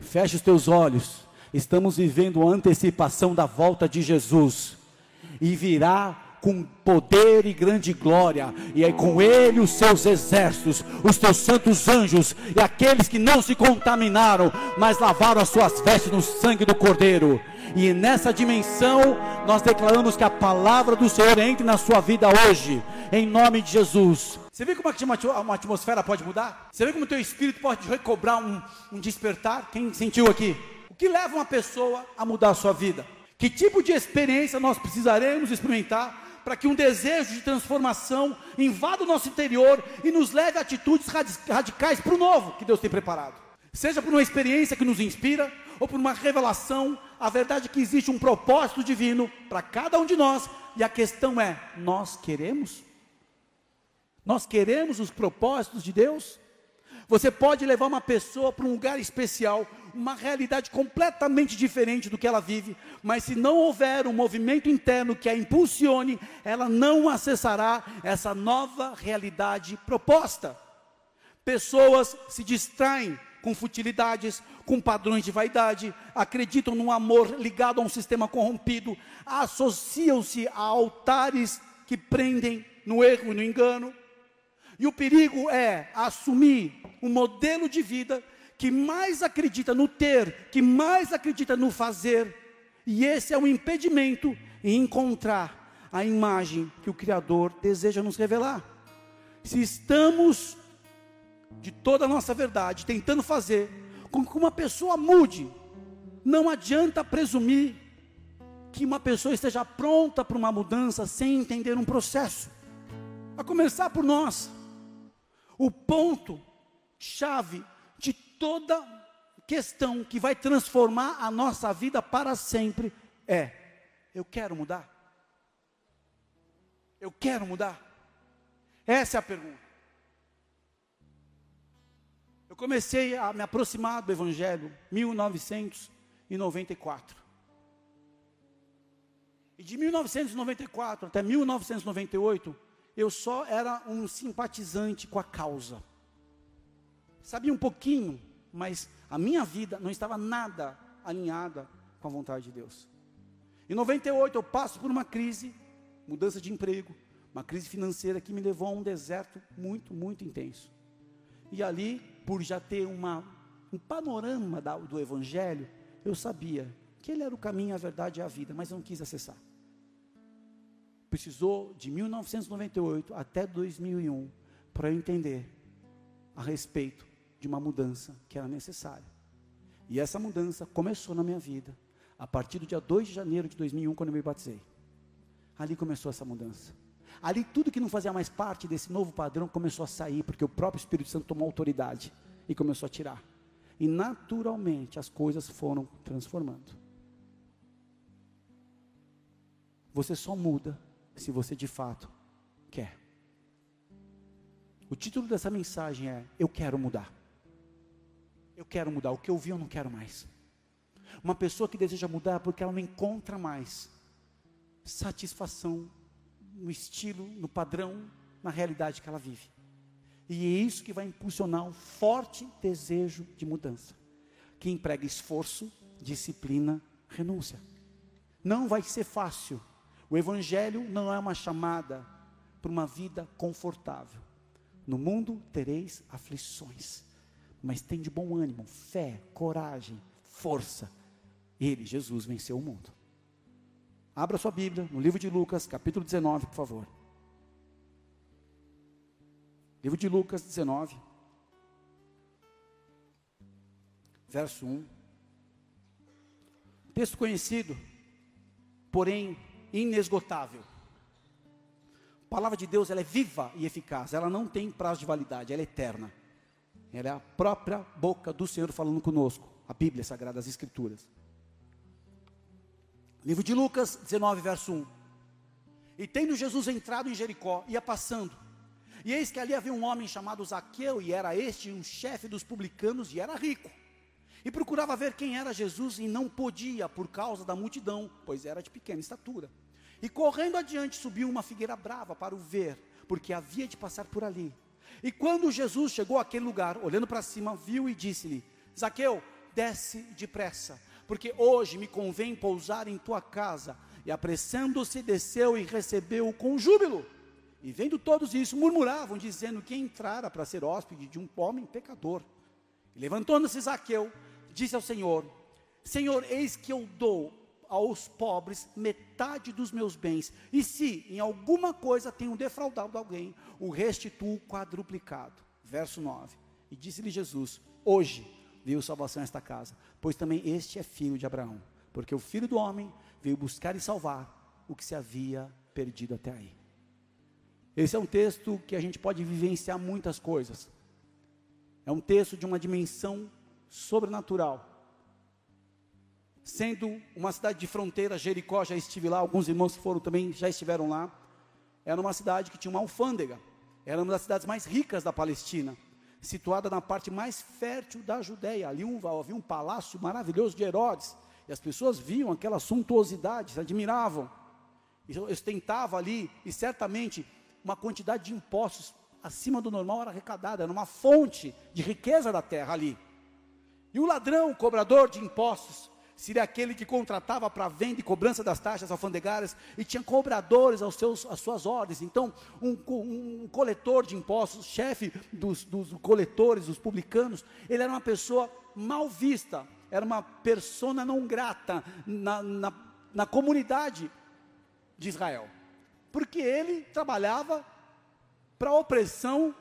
feche os teus olhos. Estamos vivendo a antecipação da volta de Jesus. E virá com poder e grande glória, e aí com ele os seus exércitos, os teus santos anjos, e aqueles que não se contaminaram, mas lavaram as suas vestes no sangue do Cordeiro. E nessa dimensão, nós declaramos que a palavra do Senhor entre na sua vida hoje, em nome de Jesus. Você vê como uma atmosfera pode mudar? Você vê como o teu espírito pode recobrar um, um despertar? Quem sentiu aqui? O que leva uma pessoa a mudar a sua vida? Que tipo de experiência nós precisaremos experimentar para que um desejo de transformação invada o nosso interior e nos leve a atitudes radicais para o novo que Deus tem preparado. Seja por uma experiência que nos inspira, ou por uma revelação, a verdade é que existe um propósito divino para cada um de nós, e a questão é: nós queremos? Nós queremos os propósitos de Deus? Você pode levar uma pessoa para um lugar especial, uma realidade completamente diferente do que ela vive, mas se não houver um movimento interno que a impulsione, ela não acessará essa nova realidade proposta. Pessoas se distraem com futilidades, com padrões de vaidade, acreditam num amor ligado a um sistema corrompido, associam-se a altares que prendem no erro e no engano. E o perigo é assumir um modelo de vida que mais acredita no ter, que mais acredita no fazer, e esse é o impedimento em encontrar a imagem que o Criador deseja nos revelar. Se estamos de toda a nossa verdade tentando fazer com que uma pessoa mude, não adianta presumir que uma pessoa esteja pronta para uma mudança sem entender um processo. A começar por nós. O ponto chave toda questão que vai transformar a nossa vida para sempre é: eu quero mudar. Eu quero mudar. Essa é a pergunta. Eu comecei a me aproximar do Evangelho em 1994. E de 1994 até 1998, eu só era um simpatizante com a causa. Sabia um pouquinho mas a minha vida não estava nada alinhada com a vontade de Deus. Em 98 eu passo por uma crise, mudança de emprego, uma crise financeira que me levou a um deserto muito, muito intenso. E ali, por já ter uma, um panorama da, do Evangelho, eu sabia que ele era o caminho, a verdade e a vida, mas eu não quis acessar. Precisou de 1998 até 2001 para eu entender a respeito de uma mudança que era necessária. E essa mudança começou na minha vida a partir do dia 2 de janeiro de 2001, quando eu me batizei. Ali começou essa mudança. Ali tudo que não fazia mais parte desse novo padrão começou a sair, porque o próprio Espírito Santo tomou autoridade e começou a tirar. E naturalmente as coisas foram transformando. Você só muda se você de fato quer. O título dessa mensagem é: Eu quero mudar. Eu quero mudar. O que eu vi, eu não quero mais. Uma pessoa que deseja mudar porque ela não encontra mais satisfação no estilo, no padrão, na realidade que ela vive. E é isso que vai impulsionar um forte desejo de mudança, que emprega esforço, disciplina, renúncia. Não vai ser fácil. O Evangelho não é uma chamada para uma vida confortável. No mundo tereis aflições mas tem de bom ânimo, fé, coragem, força. Ele, Jesus, venceu o mundo. Abra sua Bíblia no livro de Lucas, capítulo 19, por favor. Livro de Lucas 19, verso 1. Texto conhecido, porém inesgotável. A palavra de Deus ela é viva e eficaz, ela não tem prazo de validade, ela é eterna. Ela é a própria boca do Senhor falando conosco. A Bíblia Sagrada, as Escrituras. Livro de Lucas 19, verso 1. E tendo Jesus entrado em Jericó, ia passando. E eis que ali havia um homem chamado Zaqueu, e era este um chefe dos publicanos, e era rico. E procurava ver quem era Jesus, e não podia, por causa da multidão, pois era de pequena estatura. E correndo adiante, subiu uma figueira brava para o ver, porque havia de passar por ali. E quando Jesus chegou àquele lugar, olhando para cima, viu e disse-lhe: Zaqueu, desce depressa, porque hoje me convém pousar em tua casa. E apressando-se, desceu e recebeu-o com júbilo. E vendo todos isso, murmuravam, dizendo que entrara para ser hóspede de um homem pecador. Levantando-se Zaqueu, disse ao Senhor: Senhor, eis que eu dou aos pobres metade dos meus bens, e se em alguma coisa tenho defraudado alguém, o restituo quadruplicado. Verso 9. E disse-lhe Jesus: Hoje veio salvação a esta casa, pois também este é filho de Abraão, porque o filho do homem veio buscar e salvar o que se havia perdido até aí. Esse é um texto que a gente pode vivenciar muitas coisas. É um texto de uma dimensão sobrenatural. Sendo uma cidade de fronteira, Jericó, já estive lá, alguns irmãos que foram também já estiveram lá. Era uma cidade que tinha uma alfândega. Era uma das cidades mais ricas da Palestina, situada na parte mais fértil da Judéia. Ali um, havia um palácio maravilhoso de Herodes. E as pessoas viam aquela suntuosidade, se admiravam. E ostentava ali, e certamente uma quantidade de impostos acima do normal era arrecadada, era uma fonte de riqueza da terra ali. E o ladrão, o cobrador de impostos, seria aquele que contratava para venda e cobrança das taxas alfandegárias e tinha cobradores aos seus, às suas ordens. Então, um, um coletor de impostos, chefe dos, dos coletores, dos publicanos, ele era uma pessoa mal vista, era uma persona não grata na, na, na comunidade de Israel porque ele trabalhava para a opressão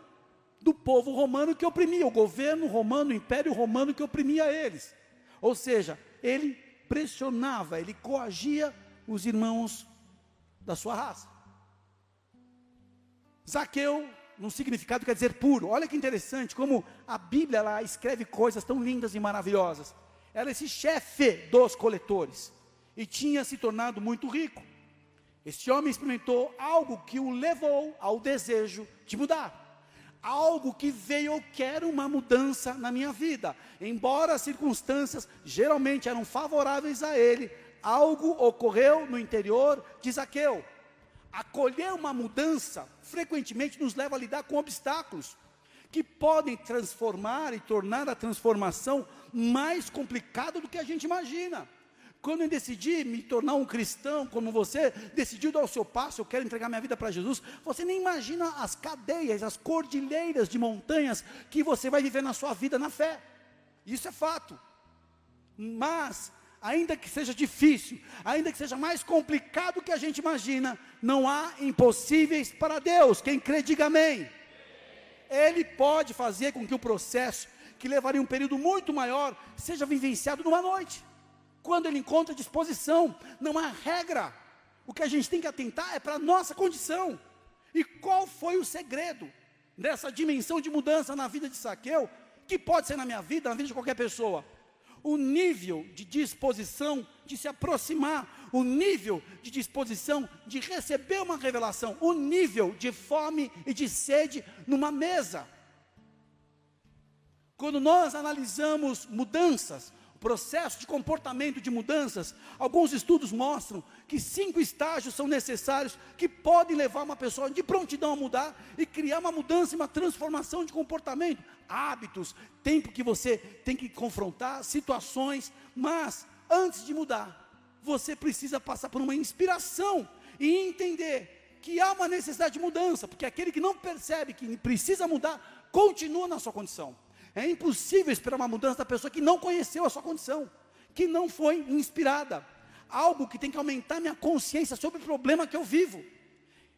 do povo romano que oprimia, o governo romano, o império romano que oprimia eles. Ou seja, ele pressionava, ele coagia os irmãos da sua raça. Zaqueu, no significado quer dizer puro. Olha que interessante como a Bíblia lá escreve coisas tão lindas e maravilhosas. Era esse chefe dos coletores e tinha se tornado muito rico. Este homem experimentou algo que o levou ao desejo de mudar. Algo que veio, eu quero uma mudança na minha vida. Embora as circunstâncias geralmente eram favoráveis a ele, algo ocorreu no interior de Zaqueu. Acolher uma mudança frequentemente nos leva a lidar com obstáculos que podem transformar e tornar a transformação mais complicada do que a gente imagina. Quando eu decidi me tornar um cristão como você, decidiu dar o seu passo, eu quero entregar minha vida para Jesus, você nem imagina as cadeias, as cordilheiras de montanhas que você vai viver na sua vida na fé. Isso é fato. Mas, ainda que seja difícil, ainda que seja mais complicado que a gente imagina, não há impossíveis para Deus. Quem crê, diga amém. Ele pode fazer com que o processo, que levaria um período muito maior, seja vivenciado numa noite quando ele encontra disposição, não há regra. O que a gente tem que atentar é para a nossa condição. E qual foi o segredo dessa dimensão de mudança na vida de Saqueu, que pode ser na minha vida, na vida de qualquer pessoa? O nível de disposição de se aproximar, o nível de disposição de receber uma revelação, o nível de fome e de sede numa mesa. Quando nós analisamos mudanças, processo de comportamento de mudanças, alguns estudos mostram que cinco estágios são necessários que podem levar uma pessoa de prontidão a mudar e criar uma mudança, uma transformação de comportamento, hábitos, tempo que você tem que confrontar, situações, mas antes de mudar, você precisa passar por uma inspiração e entender que há uma necessidade de mudança, porque aquele que não percebe que precisa mudar, continua na sua condição. É impossível esperar uma mudança da pessoa que não conheceu a sua condição, que não foi inspirada. Algo que tem que aumentar minha consciência sobre o problema que eu vivo.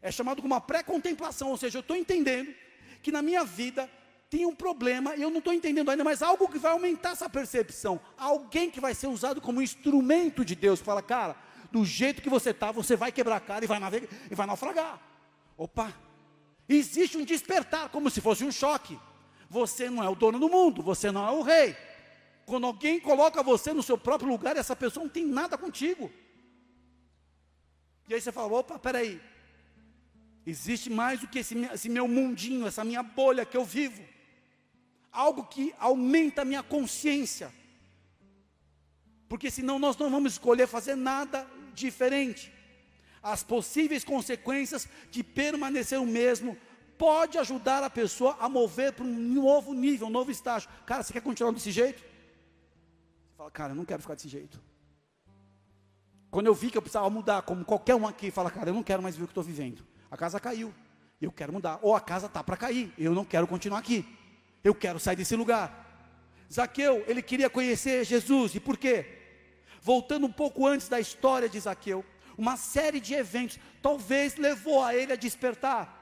É chamado como uma pré-contemplação, ou seja, eu estou entendendo que na minha vida tem um problema e eu não estou entendendo ainda, mas algo que vai aumentar essa percepção. Alguém que vai ser usado como instrumento de Deus, fala, cara, do jeito que você está, você vai quebrar a cara e vai, navegar, e vai naufragar. Opa! Existe um despertar, como se fosse um choque. Você não é o dono do mundo, você não é o rei. Quando alguém coloca você no seu próprio lugar, essa pessoa não tem nada contigo. E aí você fala: opa, peraí. Existe mais do que esse, esse meu mundinho, essa minha bolha que eu vivo. Algo que aumenta a minha consciência. Porque senão nós não vamos escolher fazer nada diferente. As possíveis consequências de permanecer o mesmo pode ajudar a pessoa a mover para um novo nível, um novo estágio. Cara, você quer continuar desse jeito? fala, cara, eu não quero ficar desse jeito. Quando eu vi que eu precisava mudar, como qualquer um aqui, fala, cara, eu não quero mais ver o que estou vivendo. A casa caiu, eu quero mudar. Ou a casa está para cair, eu não quero continuar aqui. Eu quero sair desse lugar. Zaqueu, ele queria conhecer Jesus, e por quê? Voltando um pouco antes da história de Zaqueu, uma série de eventos talvez levou a ele a despertar.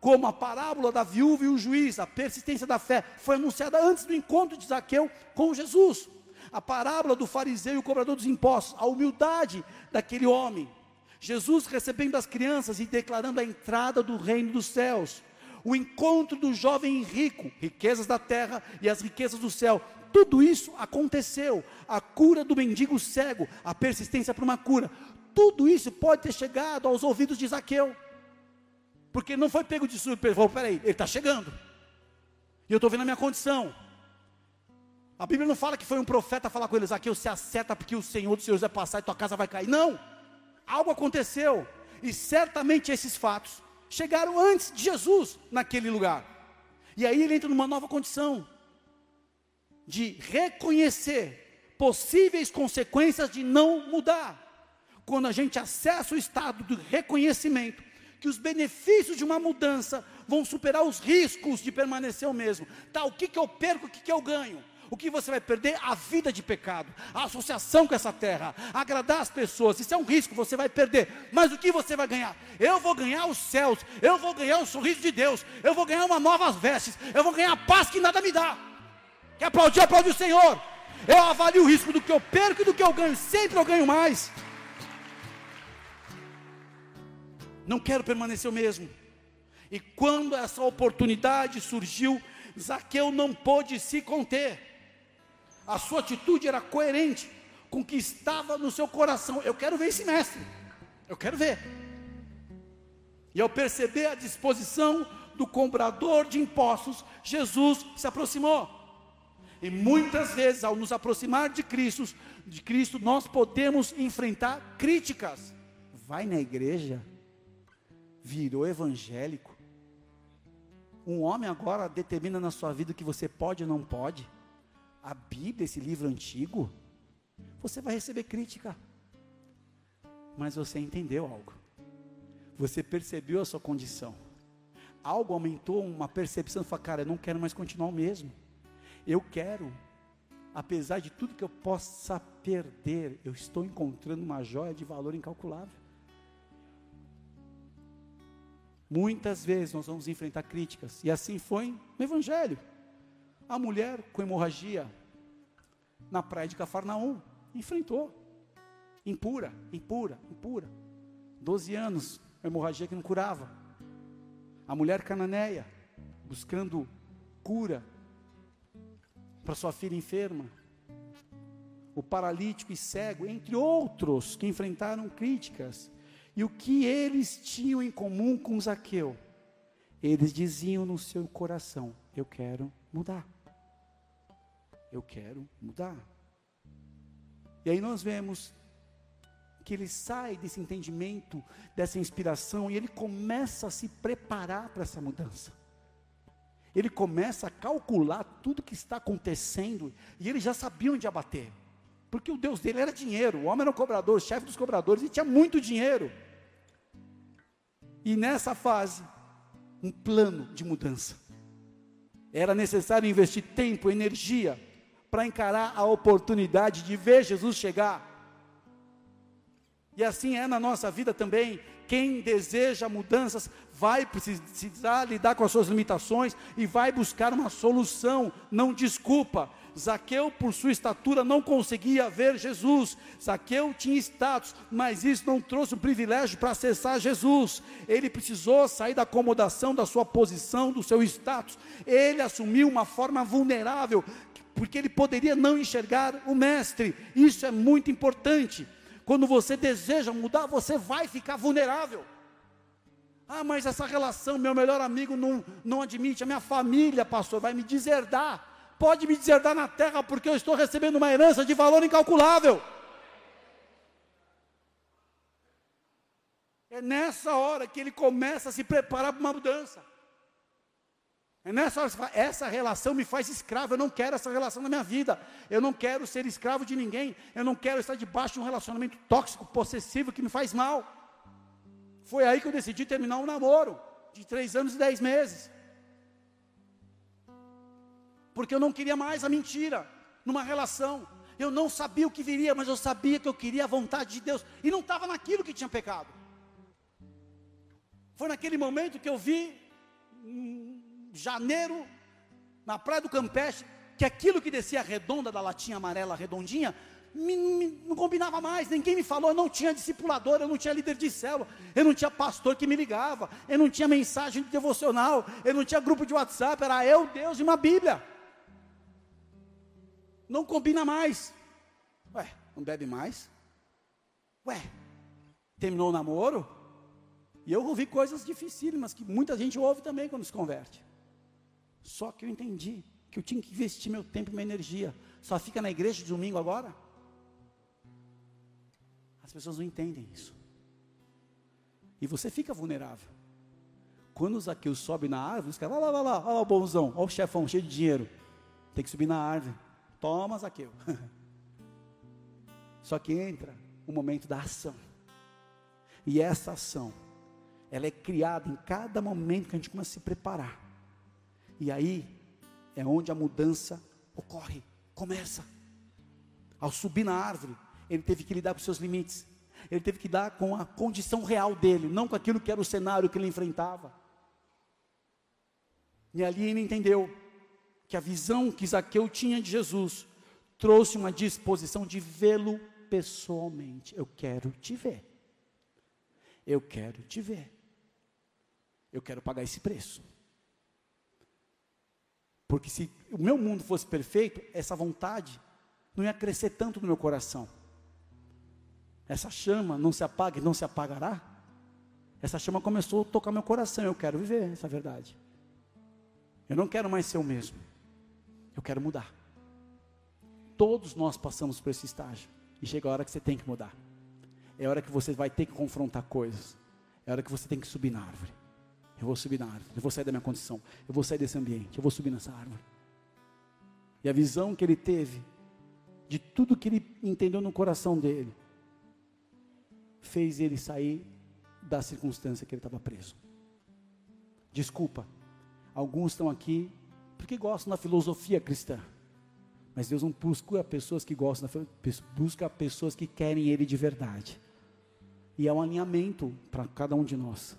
Como a parábola da viúva e o juiz, a persistência da fé, foi anunciada antes do encontro de Zaqueu com Jesus. A parábola do fariseu e o cobrador dos impostos, a humildade daquele homem. Jesus recebendo as crianças e declarando a entrada do reino dos céus. O encontro do jovem rico, riquezas da terra e as riquezas do céu. Tudo isso aconteceu. A cura do mendigo cego, a persistência para uma cura. Tudo isso pode ter chegado aos ouvidos de Zaqueu. Porque não foi pego de surpresa. Falou, peraí, ele está chegando. E eu estou vendo a minha condição. A Bíblia não fala que foi um profeta falar com ele, Zaqueu, se acerta porque o Senhor dos Senhores vai passar e tua casa vai cair. Não. Algo aconteceu. E certamente esses fatos chegaram antes de Jesus naquele lugar. E aí ele entra numa nova condição de reconhecer possíveis consequências de não mudar quando a gente acessa o estado do reconhecimento, que os benefícios de uma mudança vão superar os riscos de permanecer o mesmo. Tá, o que, que eu perco, o que, que eu ganho? O que você vai perder? A vida de pecado, a associação com essa terra, agradar as pessoas. Isso é um risco, você vai perder. Mas o que você vai ganhar? Eu vou ganhar os céus, eu vou ganhar o sorriso de Deus, eu vou ganhar uma novas vestes, eu vou ganhar a paz que nada me dá. Quer aplaudir? Aplaude o Senhor. Eu avalio o risco do que eu perco e do que eu ganho. Sempre eu ganho mais. Não quero permanecer o mesmo. E quando essa oportunidade surgiu, Zaqueu não pôde se conter. A sua atitude era coerente com o que estava no seu coração. Eu quero ver esse mestre. Eu quero ver. E ao perceber a disposição do comprador de impostos, Jesus se aproximou. E muitas vezes, ao nos aproximar de Cristo, de Cristo, nós podemos enfrentar críticas. Vai na igreja, virou evangélico. Um homem agora determina na sua vida o que você pode ou não pode. A Bíblia, esse livro antigo, você vai receber crítica. Mas você entendeu algo. Você percebeu a sua condição. Algo aumentou uma percepção, fala, cara, eu não quero mais continuar o mesmo. Eu quero, apesar de tudo que eu possa perder, eu estou encontrando uma joia de valor incalculável. Muitas vezes nós vamos enfrentar críticas, e assim foi no Evangelho. A mulher com hemorragia na praia de Cafarnaum enfrentou, impura, impura, impura. Doze anos, hemorragia que não curava. A mulher cananeia, buscando cura para sua filha enferma. O paralítico e cego, entre outros que enfrentaram críticas. E o que eles tinham em comum com Zaqueu? Eles diziam no seu coração: Eu quero mudar. Eu quero mudar. E aí nós vemos que ele sai desse entendimento, dessa inspiração, e ele começa a se preparar para essa mudança. Ele começa a calcular tudo que está acontecendo, e ele já sabia onde abater, porque o Deus dele era dinheiro, o homem era o cobrador, o chefe dos cobradores, e tinha muito dinheiro. E nessa fase, um plano de mudança. Era necessário investir tempo, energia, para encarar a oportunidade de ver Jesus chegar. E assim é na nossa vida também. Quem deseja mudanças vai precisar lidar com as suas limitações e vai buscar uma solução, não desculpa. Zaqueu, por sua estatura, não conseguia ver Jesus. Zaqueu tinha status, mas isso não trouxe o privilégio para acessar Jesus. Ele precisou sair da acomodação da sua posição, do seu status. Ele assumiu uma forma vulnerável, porque ele poderia não enxergar o Mestre. Isso é muito importante. Quando você deseja mudar, você vai ficar vulnerável. Ah, mas essa relação, meu melhor amigo não, não admite, a minha família, pastor, vai me deserdar pode me deserdar na terra, porque eu estou recebendo uma herança de valor incalculável. É nessa hora que ele começa a se preparar para uma mudança. É nessa hora que você fala, essa relação me faz escravo, eu não quero essa relação na minha vida, eu não quero ser escravo de ninguém, eu não quero estar debaixo de um relacionamento tóxico, possessivo, que me faz mal. Foi aí que eu decidi terminar um namoro, de três anos e dez meses. Porque eu não queria mais a mentira, numa relação. Eu não sabia o que viria, mas eu sabia que eu queria a vontade de Deus, e não estava naquilo que tinha pecado. Foi naquele momento que eu vi, janeiro, na praia do Campeche, que aquilo que descia redonda da latinha amarela redondinha, me, me, não combinava mais, ninguém me falou, eu não tinha discipulador, eu não tinha líder de célula, eu não tinha pastor que me ligava, eu não tinha mensagem de devocional, eu não tinha grupo de WhatsApp, era eu, Deus e uma Bíblia. Não combina mais. Ué, não bebe mais? Ué, terminou o namoro? E eu ouvi coisas dificílimas que muita gente ouve também quando se converte. Só que eu entendi que eu tinha que investir meu tempo e minha energia. Só fica na igreja de domingo agora? As pessoas não entendem isso. E você fica vulnerável. Quando o Zaqueu sobe na árvore, os caras, lá, lá, lá, lá, olha lá o bonzão, olha o chefão cheio de dinheiro. Tem que subir na árvore. Toma, Zaqueu. Só que entra o momento da ação. E essa ação, ela é criada em cada momento que a gente começa a se preparar. E aí é onde a mudança ocorre, começa. Ao subir na árvore, ele teve que lidar com seus limites. Ele teve que lidar com a condição real dele, não com aquilo que era o cenário que ele enfrentava. E ali ele entendeu que a visão que Zaqueu tinha de Jesus trouxe uma disposição de vê-lo pessoalmente. Eu quero te ver. Eu quero te ver. Eu quero pagar esse preço. Porque se o meu mundo fosse perfeito, essa vontade não ia crescer tanto no meu coração. Essa chama não se apaga e não se apagará. Essa chama começou a tocar meu coração. Eu quero viver essa verdade. Eu não quero mais ser o mesmo. Eu quero mudar. Todos nós passamos por esse estágio. E chega a hora que você tem que mudar. É a hora que você vai ter que confrontar coisas. É a hora que você tem que subir na árvore. Eu vou subir na árvore, eu vou sair da minha condição, eu vou sair desse ambiente, eu vou subir nessa árvore. E a visão que ele teve, de tudo que ele entendeu no coração dele, fez ele sair da circunstância que ele estava preso. Desculpa, alguns estão aqui porque gostam da filosofia cristã. Mas Deus não busca pessoas que gostam, busca pessoas que querem Ele de verdade. E é um alinhamento para cada um de nós.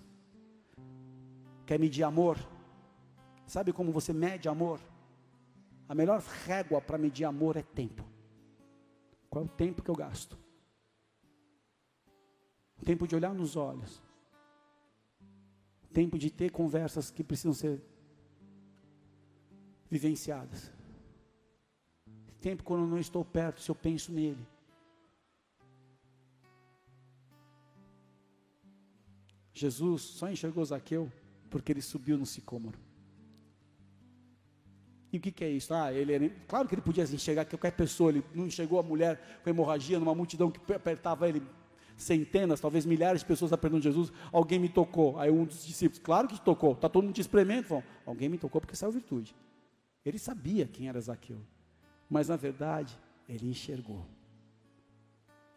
Quer medir amor? Sabe como você mede amor? A melhor régua para medir amor é tempo. Qual é o tempo que eu gasto? Tempo de olhar nos olhos. Tempo de ter conversas que precisam ser vivenciadas. Tempo quando eu não estou perto, se eu penso nele. Jesus só enxergou Zaqueu porque ele subiu no sicômoro. E o que, que é isso? Ah, ele era, claro que ele podia enxergar qualquer pessoa, ele não enxergou a mulher com hemorragia numa multidão que apertava ele, centenas, talvez milhares de pessoas apertando Jesus, alguém me tocou. Aí um dos discípulos, claro que tocou, está todo mundo te espremendo, falam, alguém me tocou porque saiu virtude. Ele sabia quem era Zaqueu, mas na verdade, ele enxergou.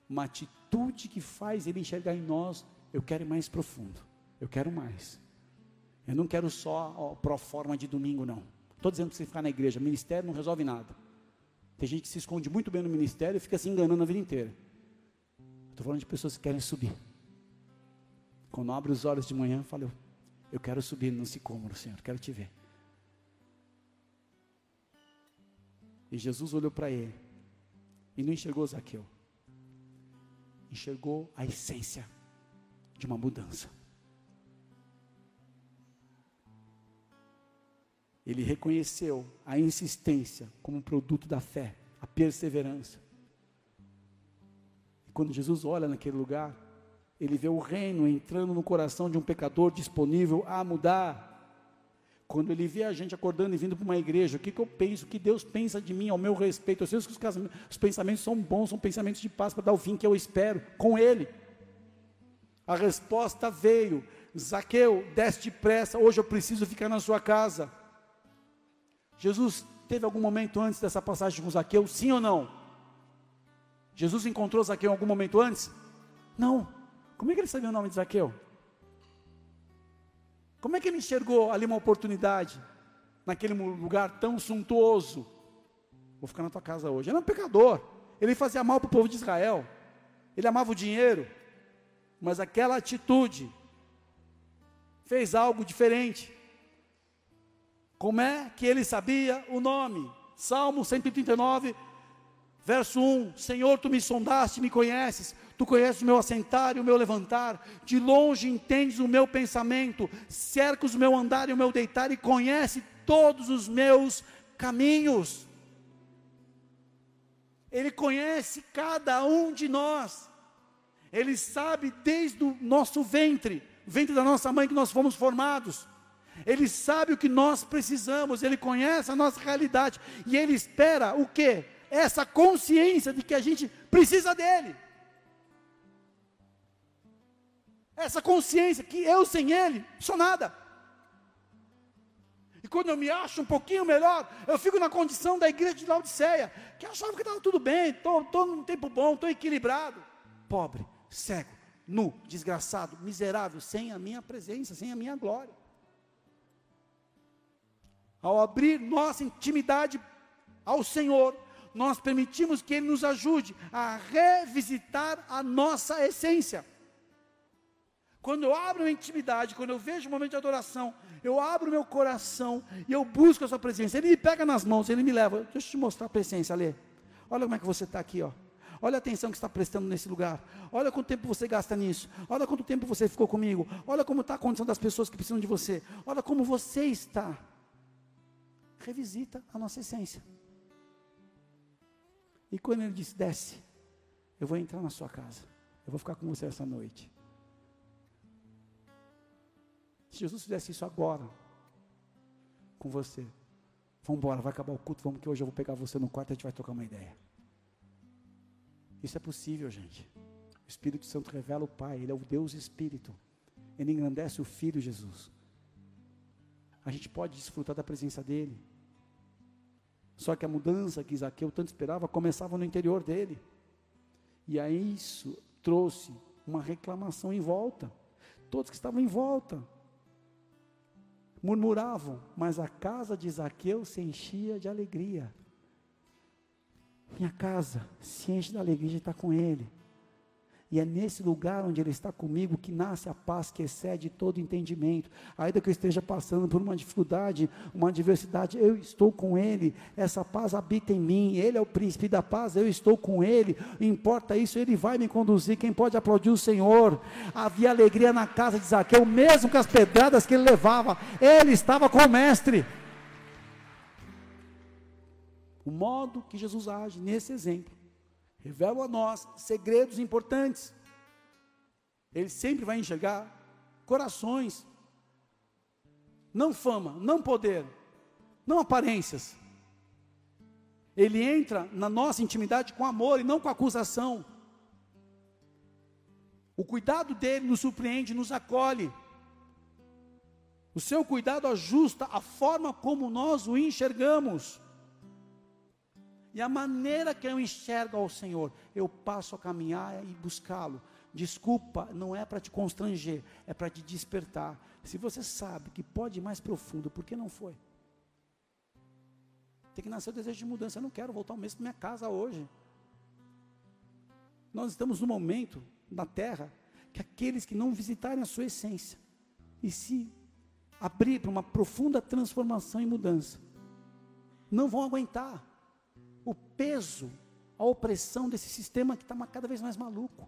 Uma atitude que faz ele enxergar em nós, eu quero ir mais profundo, eu quero mais. Eu não quero só ó, pro forma de domingo, não. Estou dizendo que você ficar na igreja, ministério não resolve nada. Tem gente que se esconde muito bem no ministério e fica se enganando a vida inteira. Estou falando de pessoas que querem subir. Quando abre os olhos de manhã, eu falo, eu quero subir no sicômoro, Senhor, quero te ver. E Jesus olhou para ele e não enxergou Zaqueu. Enxergou a essência de uma mudança. Ele reconheceu a insistência como produto da fé, a perseverança. E quando Jesus olha naquele lugar, ele vê o reino entrando no coração de um pecador disponível a mudar. Quando ele vê a gente acordando e vindo para uma igreja, o que, que eu penso? O que Deus pensa de mim, ao meu respeito? Eu sei que os, os pensamentos são bons, são pensamentos de paz para dar o fim que eu espero com Ele. A resposta veio: Zaqueu, desce depressa, hoje eu preciso ficar na sua casa. Jesus teve algum momento antes dessa passagem com Zaqueu? Sim ou não? Jesus encontrou Zaqueu em algum momento antes? Não. Como é que ele sabia o nome de Zaqueu? Como é que ele enxergou ali uma oportunidade, naquele lugar tão suntuoso? Vou ficar na tua casa hoje. Ele era um pecador. Ele fazia mal para o povo de Israel. Ele amava o dinheiro. Mas aquela atitude fez algo diferente. Como é que ele sabia o nome? Salmo 139, verso 1: Senhor, tu me sondaste, me conheces, tu conheces o meu assentar e o meu levantar, de longe entendes o meu pensamento, cercas o meu andar e o meu deitar, e conhece todos os meus caminhos. Ele conhece cada um de nós, Ele sabe desde o nosso ventre, ventre da nossa mãe que nós fomos formados. Ele sabe o que nós precisamos, ele conhece a nossa realidade e ele espera o que? Essa consciência de que a gente precisa dele. Essa consciência que eu sem ele sou nada. E quando eu me acho um pouquinho melhor, eu fico na condição da igreja de Laodiceia, que achava que estava tudo bem, estou num tempo bom, estou equilibrado. Pobre, cego, nu, desgraçado, miserável, sem a minha presença, sem a minha glória. Ao abrir nossa intimidade ao Senhor, nós permitimos que Ele nos ajude a revisitar a nossa essência. Quando eu abro a intimidade, quando eu vejo o momento de adoração, eu abro meu coração e eu busco a sua presença. Ele me pega nas mãos, ele me leva. Deixa eu te mostrar a presença, Alê. Olha como é que você está aqui, ó. Olha a atenção que está prestando nesse lugar. Olha quanto tempo você gasta nisso. Olha quanto tempo você ficou comigo. Olha como está a condição das pessoas que precisam de você. Olha como você está revisita a nossa essência. E quando ele disse: desce, eu vou entrar na sua casa, eu vou ficar com você essa noite. Se Jesus fizesse isso agora, com você, vamos embora, vai acabar o culto, vamos que hoje eu vou pegar você no quarto e a gente vai trocar uma ideia. Isso é possível, gente. O Espírito Santo revela o Pai, Ele é o Deus Espírito. Ele engrandece o Filho Jesus. A gente pode desfrutar da presença dEle. Só que a mudança que Isaqueu tanto esperava começava no interior dele. E aí isso trouxe uma reclamação em volta. Todos que estavam em volta murmuravam, mas a casa de Isaqueu se enchia de alegria. Minha casa se enche de alegria de estar com ele. E é nesse lugar onde Ele está comigo que nasce a paz que excede todo entendimento. Ainda que eu esteja passando por uma dificuldade, uma adversidade, eu estou com Ele. Essa paz habita em mim. Ele é o príncipe da paz, eu estou com Ele. Importa isso, Ele vai me conduzir. Quem pode aplaudir o Senhor? Havia alegria na casa de Zaqueu, mesmo com as pedradas que ele levava. Ele estava com o Mestre. O modo que Jesus age nesse exemplo revelam a nós segredos importantes. Ele sempre vai enxergar corações, não fama, não poder, não aparências. Ele entra na nossa intimidade com amor e não com acusação. O cuidado dele nos surpreende, nos acolhe. O seu cuidado ajusta a forma como nós o enxergamos. E a maneira que eu enxergo ao Senhor, eu passo a caminhar e buscá-lo. Desculpa, não é para te constranger, é para te despertar. Se você sabe que pode ir mais profundo, por que não foi? Tem que nascer o desejo de mudança. Eu não quero voltar ao mesmo minha casa hoje. Nós estamos no momento na terra que aqueles que não visitarem a sua essência e se abrir para uma profunda transformação e mudança, não vão aguentar o peso, a opressão desse sistema que está cada vez mais maluco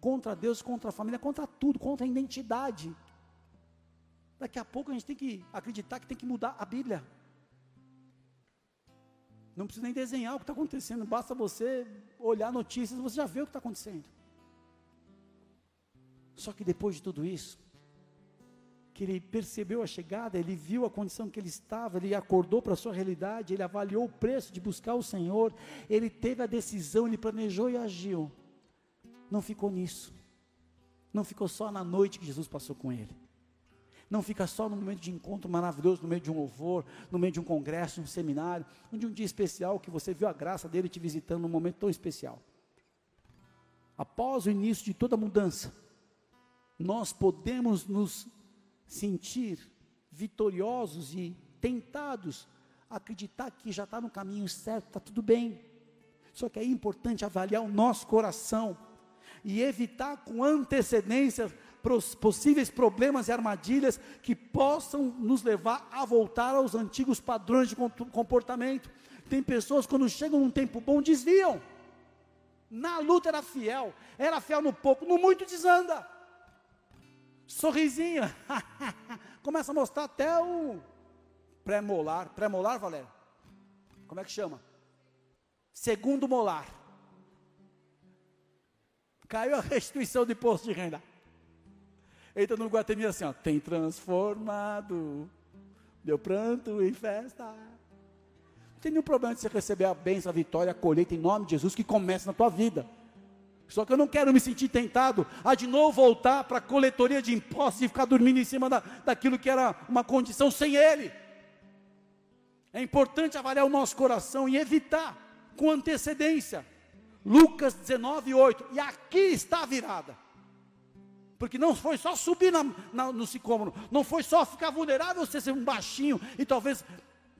contra Deus, contra a família, contra tudo, contra a identidade. Daqui a pouco a gente tem que acreditar que tem que mudar a Bíblia. Não precisa nem desenhar o que está acontecendo, basta você olhar notícias, você já vê o que está acontecendo. Só que depois de tudo isso, que ele percebeu a chegada, ele viu a condição que ele estava, ele acordou para a sua realidade, ele avaliou o preço de buscar o Senhor, ele teve a decisão, ele planejou e agiu. Não ficou nisso. Não ficou só na noite que Jesus passou com ele. Não fica só no momento de encontro maravilhoso, no meio de um louvor, no meio de um congresso, um seminário, de um dia especial que você viu a graça dele te visitando num momento tão especial. Após o início de toda mudança, nós podemos nos sentir vitoriosos e tentados a acreditar que já está no caminho certo, está tudo bem. Só que é importante avaliar o nosso coração e evitar com antecedência possíveis problemas e armadilhas que possam nos levar a voltar aos antigos padrões de comportamento. Tem pessoas quando chegam num tempo bom desviam. Na luta era fiel, era fiel no pouco, no muito desanda. Sorrisinho, começa a mostrar até o pré-molar, pré-molar, Valério? Como é que chama? Segundo molar. Caiu a restituição de imposto de renda. Eita no Guatemi assim, ó, tem transformado meu pranto em festa. Não tem nenhum problema de você receber a bênção, a vitória, a colheita em nome de Jesus que começa na tua vida. Só que eu não quero me sentir tentado a de novo voltar para a coletoria de impostos e ficar dormindo em cima da, daquilo que era uma condição sem Ele. É importante avaliar o nosso coração e evitar com antecedência. Lucas 19, 8. E aqui está a virada. Porque não foi só subir na, na, no sicômoro, não foi só ficar vulnerável, você ser um baixinho e talvez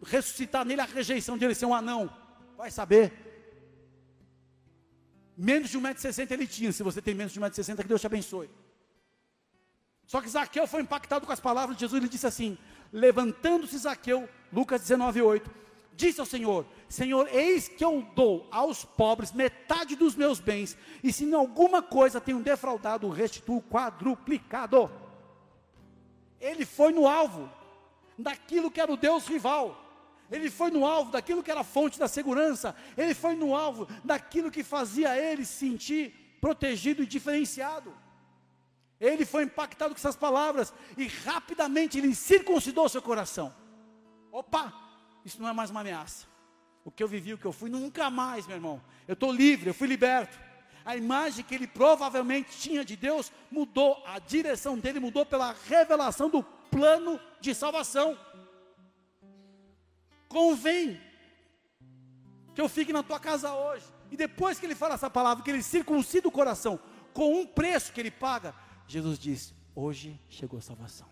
ressuscitar nele a rejeição de ele ser um anão. Vai saber. Menos de 1,60m ele tinha, se você tem menos de 1,60m, que Deus te abençoe. Só que Zaqueu foi impactado com as palavras de Jesus, ele disse assim: Levantando-se Zaqueu, Lucas 19, 8, Disse ao Senhor: Senhor, eis que eu dou aos pobres metade dos meus bens, e se em alguma coisa tenho defraudado, restituo quadruplicado. Ele foi no alvo daquilo que era o Deus rival. Ele foi no alvo daquilo que era fonte da segurança. Ele foi no alvo daquilo que fazia ele se sentir protegido e diferenciado. Ele foi impactado com essas palavras e rapidamente ele circuncidou seu coração. Opa, isso não é mais uma ameaça. O que eu vivi, o que eu fui, nunca mais, meu irmão. Eu estou livre, eu fui liberto. A imagem que ele provavelmente tinha de Deus mudou, a direção dele mudou pela revelação do plano de salvação. Convém que eu fique na tua casa hoje. E depois que ele fala essa palavra, que ele circuncida o coração com um preço que ele paga, Jesus disse: Hoje chegou a salvação.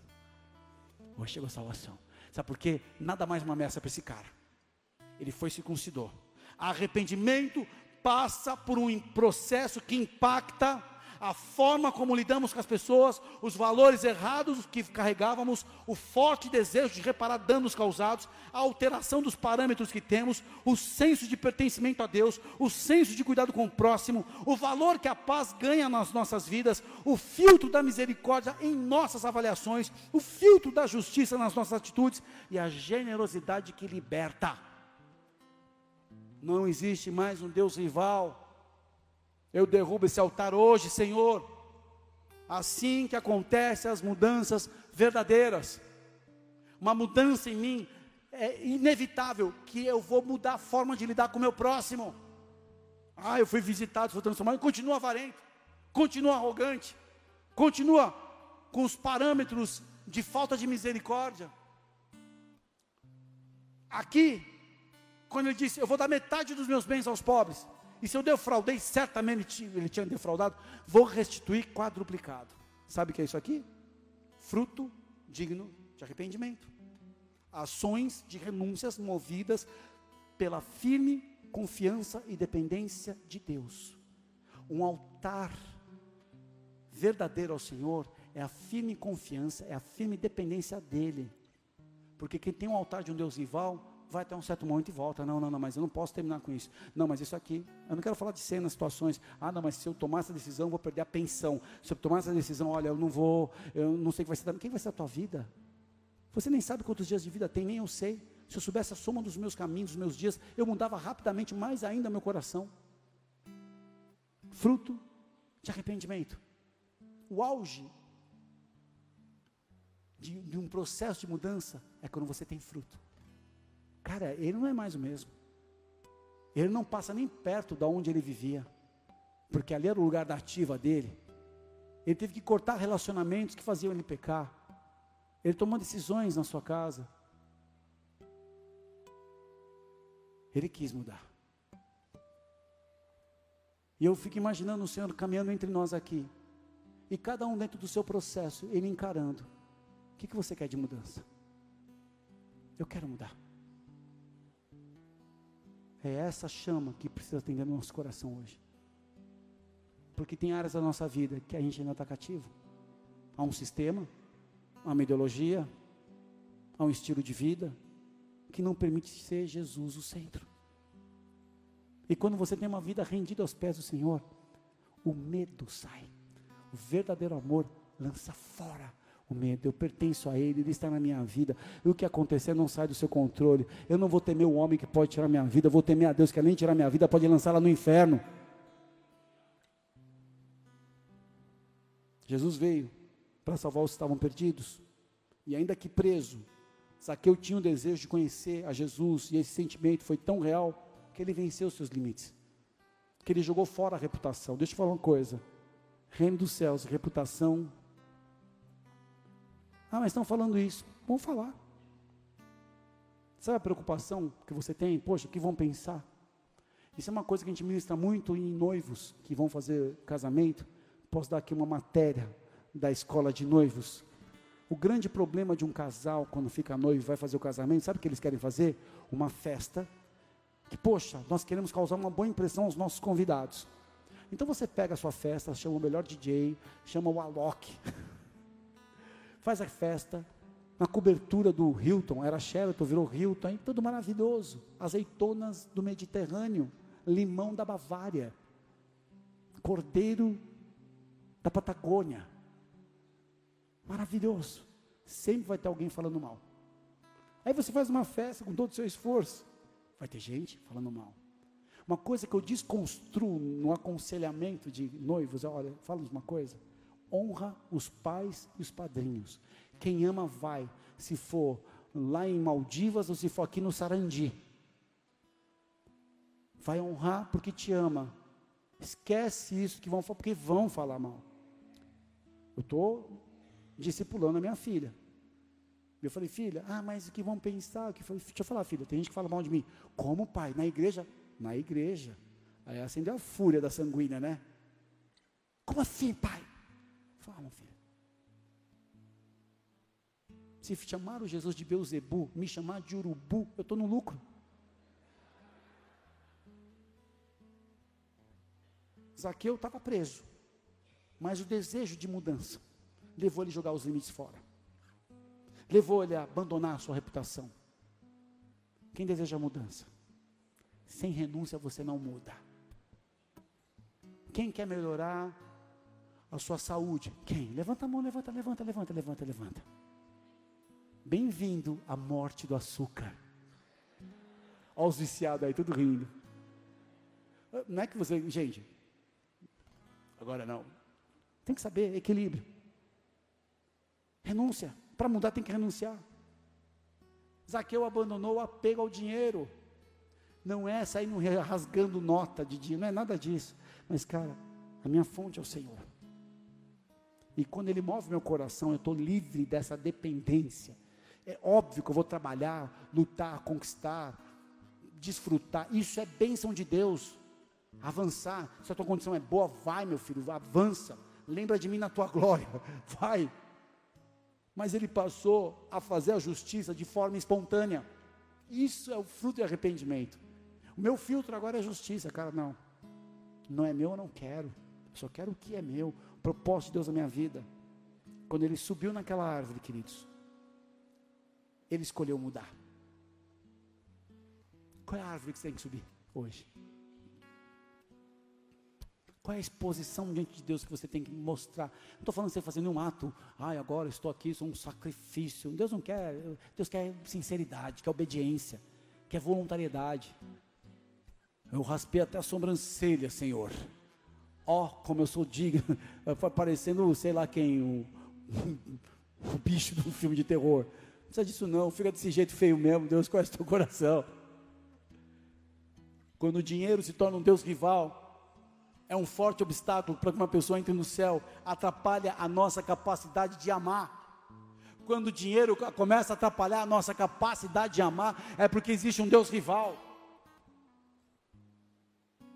Hoje chegou a salvação. Sabe por quê? Nada mais uma ameaça para esse cara. Ele foi circuncidor. Arrependimento passa por um processo que impacta a forma como lidamos com as pessoas, os valores errados que carregávamos, o forte desejo de reparar danos causados, a alteração dos parâmetros que temos, o senso de pertencimento a Deus, o senso de cuidado com o próximo, o valor que a paz ganha nas nossas vidas, o filtro da misericórdia em nossas avaliações, o filtro da justiça nas nossas atitudes e a generosidade que liberta. Não existe mais um Deus rival eu derrubo esse altar hoje, Senhor. Assim que acontecem as mudanças verdadeiras. Uma mudança em mim é inevitável que eu vou mudar a forma de lidar com o meu próximo. Ah, eu fui visitado, fui transformado, continua avarento, continua arrogante, continua com os parâmetros de falta de misericórdia. Aqui, quando ele disse, eu vou dar metade dos meus bens aos pobres, e se eu defraudei, certamente ele tinha defraudado, vou restituir quadruplicado. Sabe o que é isso aqui? Fruto digno de arrependimento. Ações de renúncias movidas pela firme confiança e dependência de Deus. Um altar verdadeiro ao Senhor é a firme confiança, é a firme dependência dEle. Porque quem tem um altar de um Deus rival, vai até um certo momento e volta. Não, não, não, mas eu não posso terminar com isso. Não, mas isso aqui, eu não quero falar de cenas, situações. Ah, não, mas se eu tomar essa decisão, eu vou perder a pensão. Se eu tomar essa decisão, olha, eu não vou, eu não sei o que vai ser. Quem vai ser a tua vida? Você nem sabe quantos dias de vida tem, nem eu sei. Se eu soubesse a soma dos meus caminhos, dos meus dias, eu mudava rapidamente mais ainda meu coração. Fruto de arrependimento. O auge de, de um processo de mudança é quando você tem fruto. Cara, ele não é mais o mesmo. Ele não passa nem perto da onde ele vivia, porque ali era o lugar da ativa dele. Ele teve que cortar relacionamentos que faziam ele pecar. Ele tomou decisões na sua casa. Ele quis mudar. E eu fico imaginando o Senhor caminhando entre nós aqui. E cada um dentro do seu processo, ele encarando. O que, que você quer de mudança? Eu quero mudar. É essa chama que precisa atender no nosso coração hoje. Porque tem áreas da nossa vida que a gente ainda está cativo. Há um sistema, há uma ideologia, há um estilo de vida que não permite ser Jesus o centro. E quando você tem uma vida rendida aos pés do Senhor, o medo sai. O verdadeiro amor lança fora o medo. Eu pertenço a Ele, Ele está na minha vida. E o que acontecer não sai do seu controle. Eu não vou temer o homem que pode tirar minha vida. Eu vou temer a Deus que além de tirar minha vida pode lançá-la no inferno. Jesus veio para salvar os que estavam perdidos. E ainda que preso, Zaqueu tinha o desejo de conhecer a Jesus. E esse sentimento foi tão real que ele venceu os seus limites. Que ele jogou fora a reputação. Deixa eu falar uma coisa. Reino dos céus, reputação. Ah, mas estão falando isso. Vamos falar. Sabe a preocupação que você tem? Poxa, o que vão pensar? Isso é uma coisa que a gente ministra muito em noivos que vão fazer casamento. Posso dar aqui uma matéria da escola de noivos. O grande problema de um casal quando fica noivo e vai fazer o casamento, sabe o que eles querem fazer? Uma festa que, poxa, nós queremos causar uma boa impressão aos nossos convidados. Então você pega a sua festa, chama o melhor DJ, chama o Alok, faz a festa, na cobertura do Hilton, era Sheraton, virou Hilton, tudo maravilhoso, azeitonas do Mediterrâneo, limão da Bavária, cordeiro da Patagônia, maravilhoso, sempre vai ter alguém falando mal, aí você faz uma festa com todo o seu esforço, vai ter gente falando mal, uma coisa que eu desconstruo no aconselhamento de noivos, olha, fala uma coisa, honra os pais e os padrinhos. Quem ama vai, se for lá em Maldivas ou se for aqui no Sarandi. Vai honrar porque te ama. Esquece isso que vão falar, porque vão falar mal. Eu estou discipulando a minha filha. Eu falei, filha, ah, mas o que vão pensar? Que foi? Deixa eu falar, filha, tem gente que fala mal de mim. Como pai? Na igreja? na igreja. Aí acendeu a fúria da sanguínea, né? Como assim, pai? Fala, filho. Se chamaram Jesus de Beuzebu, me chamar de urubu, eu estou no lucro. Zaqueu estava preso, mas o desejo de mudança levou ele a jogar os limites fora, levou ele a abandonar a sua reputação. Quem deseja mudança? Sem renúncia você não muda. Quem quer melhorar a sua saúde? Quem? Levanta a mão, levanta, levanta, levanta, levanta, levanta. Bem-vindo à morte do açúcar. Olha os viciados aí, tudo rindo. Não é que você, gente, agora não. Tem que saber equilíbrio. Renúncia. Para mudar tem que renunciar. Zaqueu abandonou o apego ao dinheiro não é sair rasgando nota de dia, não é nada disso. Mas, cara, a minha fonte é o Senhor. E quando Ele move meu coração, eu estou livre dessa dependência. É óbvio que eu vou trabalhar, lutar, conquistar, desfrutar. Isso é bênção de Deus. Avançar. Se a tua condição é boa, vai, meu filho, avança. Lembra de mim na tua glória. Vai. Mas ele passou a fazer a justiça de forma espontânea. Isso é o fruto de arrependimento. O meu filtro agora é justiça, cara, não. Não é meu, eu não quero. Eu só quero o que é meu. Propósito de Deus na minha vida. Quando ele subiu naquela árvore, queridos, ele escolheu mudar. Qual é a árvore que você tem que subir hoje? Qual é a exposição diante de Deus que você tem que mostrar? Não estou falando de você fazer nenhum ato, ai, agora estou aqui, sou um sacrifício. Deus não quer, Deus quer sinceridade, quer obediência, quer voluntariedade. Eu raspei até a sobrancelha, Senhor. Ó, oh, como eu sou digno. Parecendo, sei lá quem, o, o bicho do filme de terror. Não precisa disso não, fica desse jeito feio mesmo, Deus conhece teu coração. Quando o dinheiro se torna um Deus rival, é um forte obstáculo para que uma pessoa entre no céu, atrapalha a nossa capacidade de amar. quando o dinheiro começa a atrapalhar a nossa capacidade de amar, é porque existe um Deus rival.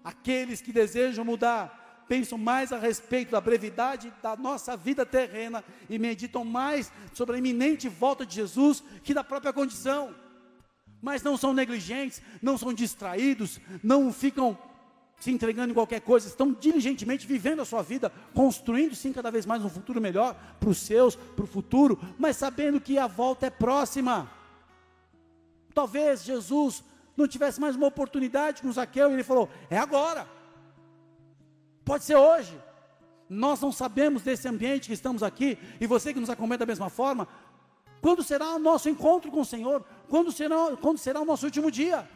Aqueles que desejam mudar pensam mais a respeito da brevidade da nossa vida terrena e meditam mais sobre a iminente volta de Jesus que da própria condição. Mas não são negligentes, não são distraídos, não ficam se entregando em qualquer coisa, estão diligentemente vivendo a sua vida, construindo sim cada vez mais um futuro melhor para os seus, para o futuro, mas sabendo que a volta é próxima. Talvez Jesus não tivesse mais uma oportunidade com Zaqueu e ele falou: é agora, pode ser hoje. Nós não sabemos desse ambiente que estamos aqui, e você que nos acompanha da mesma forma, quando será o nosso encontro com o Senhor? Quando será, quando será o nosso último dia?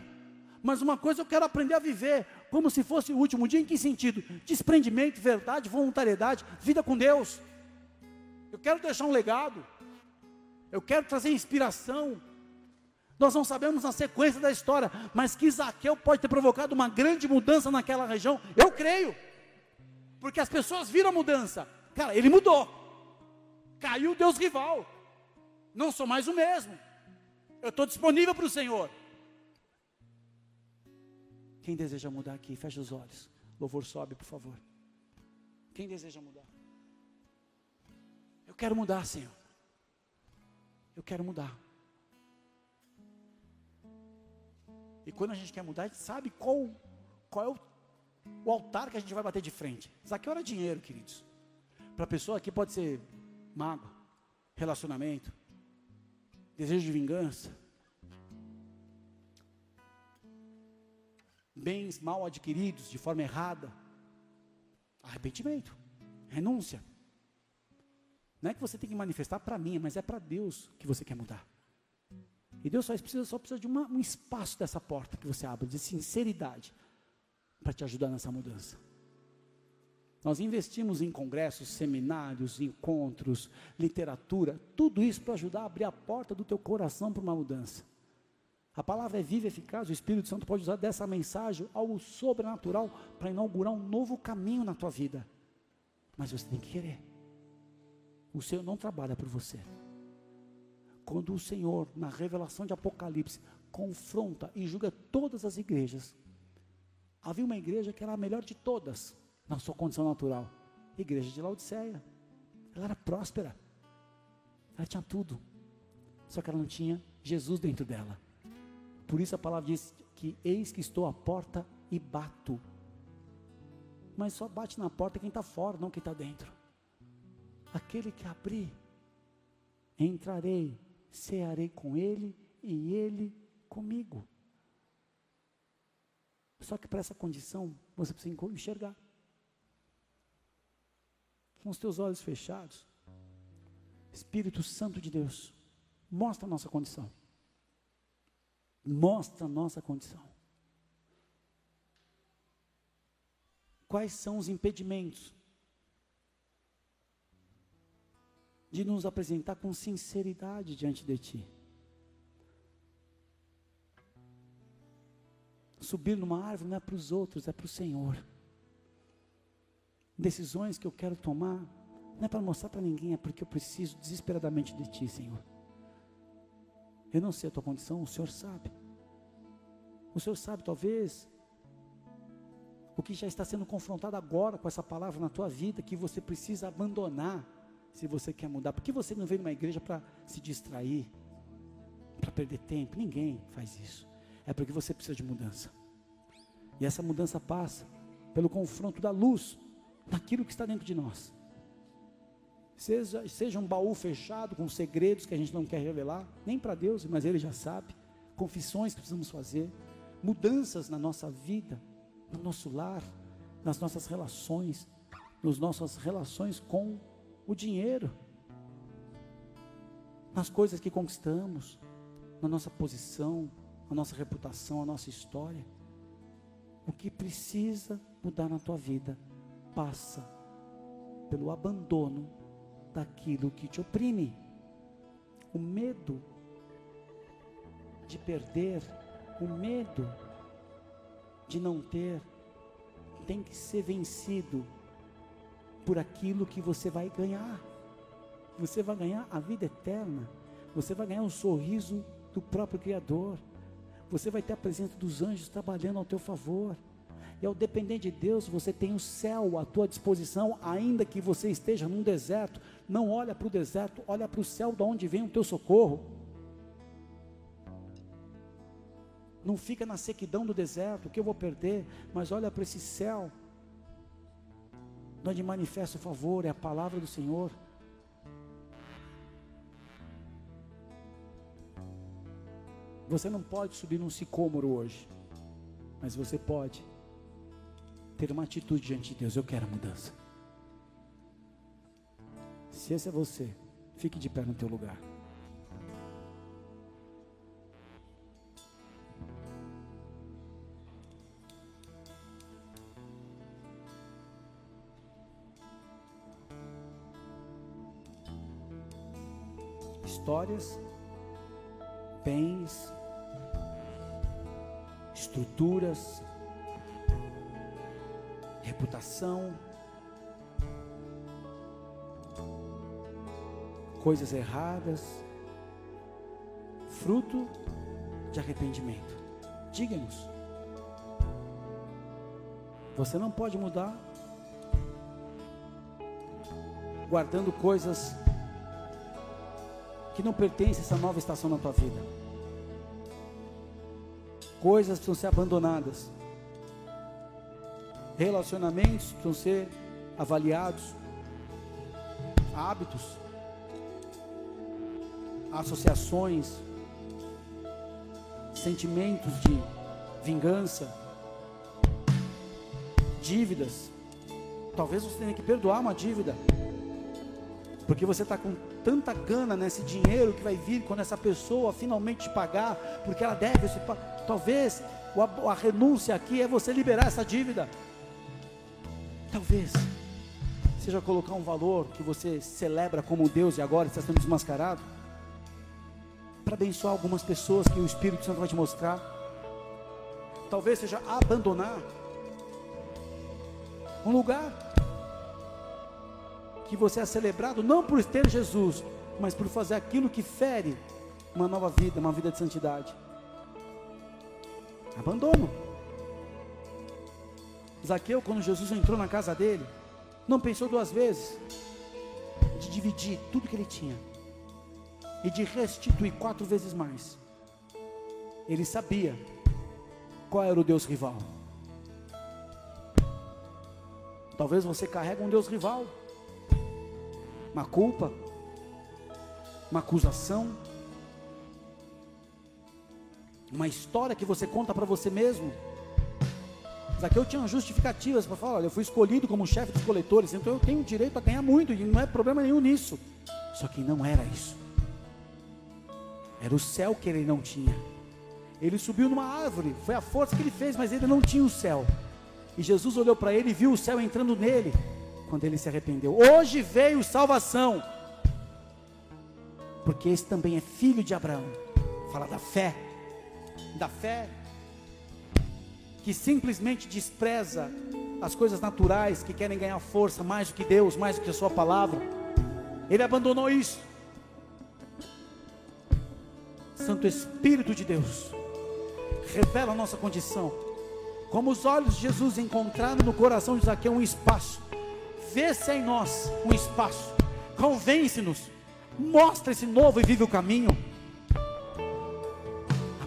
Mas uma coisa eu quero aprender a viver, como se fosse o último dia, em que sentido? Desprendimento, verdade, voluntariedade, vida com Deus. Eu quero deixar um legado, eu quero trazer inspiração. Nós não sabemos na sequência da história, mas que Zaqueu pode ter provocado uma grande mudança naquela região, eu creio, porque as pessoas viram a mudança. Cara, ele mudou, caiu o Deus rival, não sou mais o mesmo, eu estou disponível para o Senhor. Quem deseja mudar aqui, fecha os olhos. Louvor sobe, por favor. Quem deseja mudar? Eu quero mudar, Senhor. Eu quero mudar. E quando a gente quer mudar, a gente sabe qual, qual é o, o altar que a gente vai bater de frente. Zaqueu era dinheiro, queridos. Para a pessoa aqui pode ser mago, relacionamento, desejo de vingança, bens mal adquiridos de forma errada. Arrependimento, renúncia. Não é que você tem que manifestar para mim, mas é para Deus que você quer mudar. E Deus só precisa, só precisa de uma, um espaço dessa porta que você abre, de sinceridade, para te ajudar nessa mudança. Nós investimos em congressos, seminários, encontros, literatura, tudo isso para ajudar a abrir a porta do teu coração para uma mudança. A palavra é viva e eficaz, o Espírito Santo pode usar dessa mensagem algo sobrenatural para inaugurar um novo caminho na tua vida. Mas você tem que querer. O Senhor não trabalha por você. Quando o Senhor, na revelação de Apocalipse, confronta e julga todas as igrejas, havia uma igreja que era a melhor de todas, na sua condição natural igreja de Laodiceia. Ela era próspera, ela tinha tudo, só que ela não tinha Jesus dentro dela. Por isso a palavra diz que eis que estou à porta e bato. Mas só bate na porta quem está fora, não quem está dentro. Aquele que abrir, entrarei, cearei com ele e ele comigo. Só que para essa condição, você precisa enxergar. Com os teus olhos fechados, Espírito Santo de Deus, mostra a nossa condição mostra a nossa condição. Quais são os impedimentos de nos apresentar com sinceridade diante de Ti? Subir numa árvore não é para os outros, é para o Senhor. Decisões que eu quero tomar não é para mostrar para ninguém, é porque eu preciso desesperadamente de Ti, Senhor. Eu não sei a tua condição, o Senhor sabe. O Senhor sabe, talvez, o que já está sendo confrontado agora com essa palavra na tua vida, que você precisa abandonar se você quer mudar. Por que você não vem numa igreja para se distrair, para perder tempo? Ninguém faz isso. É porque você precisa de mudança. E essa mudança passa pelo confronto da luz naquilo que está dentro de nós. Seja, seja um baú fechado com segredos que a gente não quer revelar, nem para Deus, mas Ele já sabe. Confissões que precisamos fazer, mudanças na nossa vida, no nosso lar, nas nossas relações, nas nossas relações com o dinheiro, nas coisas que conquistamos, na nossa posição, na nossa reputação, a nossa história. O que precisa mudar na tua vida passa pelo abandono daquilo que te oprime. O medo de perder, o medo de não ter, tem que ser vencido por aquilo que você vai ganhar. você vai ganhar a vida eterna, você vai ganhar o sorriso do próprio Criador, você vai ter a presença dos anjos trabalhando ao teu favor. E ao depender de Deus, você tem o céu à tua disposição, ainda que você esteja num deserto. Não olha para o deserto, olha para o céu, de onde vem o teu socorro. Não fica na sequidão do deserto, o que eu vou perder, mas olha para esse céu, onde manifesta o favor, é a palavra do Senhor. Você não pode subir num sicômoro hoje, mas você pode ter uma atitude diante de Deus. Eu quero mudança. Se esse é você, fique de pé no teu lugar. Histórias, bens, estruturas, reputação, coisas erradas, fruto de arrependimento. Diga-nos. Você não pode mudar guardando coisas que não pertencem a essa nova estação na tua vida. Coisas precisam ser abandonadas. Relacionamentos precisam ser avaliados. Hábitos, associações, sentimentos de vingança, dívidas. Talvez você tenha que perdoar uma dívida, porque você está com tanta gana nesse dinheiro que vai vir quando essa pessoa finalmente te pagar, porque ela deve. Talvez a, renúncia aqui é você liberar essa dívida. Talvez seja colocar um valor que você celebra como Deus e agora está sendo desmascarado para abençoar algumas pessoas que o Espírito Santo vai te mostrar. Talvez seja abandonar um lugar que você é celebrado não por ter Jesus, mas por fazer aquilo que fere uma nova vida, uma vida de santidade. Abandono. Zaqueu, quando Jesus entrou na casa dele, não pensou duas vezes de dividir tudo que ele tinha e de restituir quatro vezes mais. Ele sabia qual era o Deus rival. Talvez você carregue um Deus rival, uma culpa, uma acusação, uma história que você conta para você mesmo Zaqueu tinha justificativas para falar: olha, eu fui escolhido como chefe dos coletores, então eu tenho direito a ganhar muito, e não é problema nenhum nisso. Só que não era isso. Era o céu que ele não tinha. Ele subiu numa árvore, foi a força que ele fez, mas ele não tinha o céu. E Jesus olhou para ele e viu o céu entrando nele, quando ele se arrependeu. Hoje veio salvação, porque esse também é filho de Abraão. Fala da fé, da fé que simplesmente despreza as coisas naturais, que querem ganhar força mais do que Deus, mais do que a Sua palavra. Ele abandonou isso. Santo Espírito de Deus, revela a nossa condição. Como os olhos de Jesus encontraram no coração de Zaqueu um espaço, vê se é em nós um espaço, convence-nos, mostra esse novo e vive o caminho.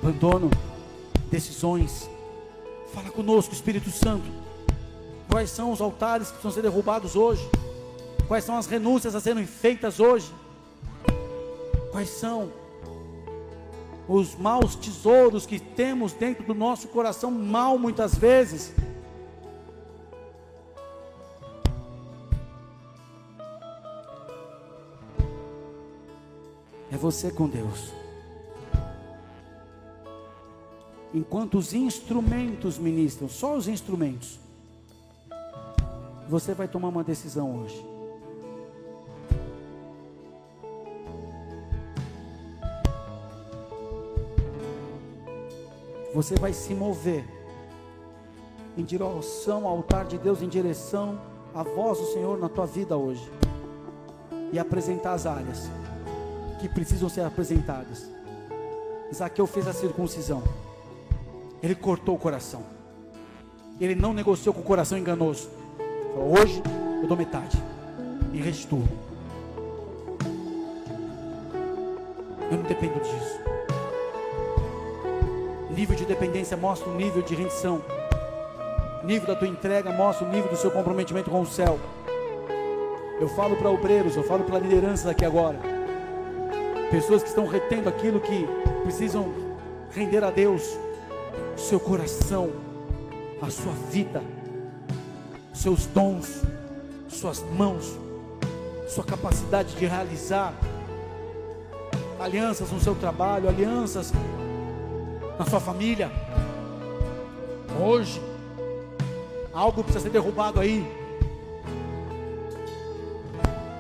Abandono, decisões, Fala conosco, Espírito Santo. Quais são os altares que precisam ser derrubados hoje? Quais são as renúncias a serem feitas hoje? Quais são os maus tesouros que temos dentro do nosso coração, mal muitas vezes? É você com Deus. Enquanto os instrumentos ministram, só os instrumentos, você vai tomar uma decisão hoje. Você vai se mover em direção ao altar de Deus, em direção à voz do Senhor na tua vida hoje. e apresentar as áreas que precisam ser apresentadas. Zaqueu fez a circuncisão. Ele cortou o coração. Ele não negociou com o coração enganoso. Falou, hoje eu dou metade e restituo. Eu não dependo disso. Nível de dependência mostra o nível de rendição. Nível da tua entrega mostra o nível do seu comprometimento com o céu. Eu falo para obreiros, eu falo para lideranças aqui agora. Pessoas que estão retendo aquilo que precisam render a Deus. Seu coração, a sua vida, seus dons, suas mãos, sua capacidade de realizar alianças no seu trabalho, alianças na sua família. Hoje, algo precisa ser derrubado aí.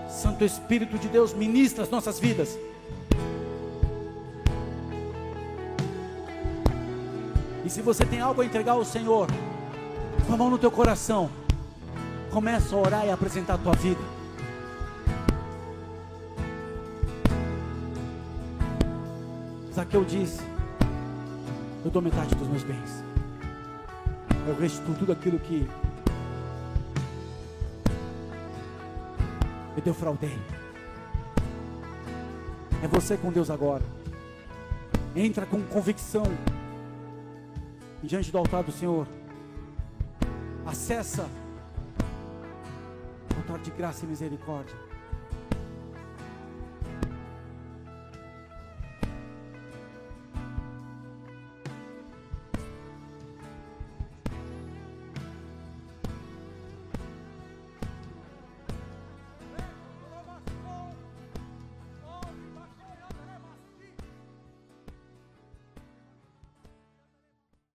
Santo Espírito de Deus ministra as nossas vidas. Se você tem algo a entregar ao Senhor, com a mão no teu coração, começa a orar e apresentar a tua vida. Zaqueu disse: Eu dou metade dos meus bens. Eu restituo tudo aquilo que eu defraudei. É você com Deus agora. Entra com convicção diante do altar do Senhor. Acessa o altar de graça e misericórdia.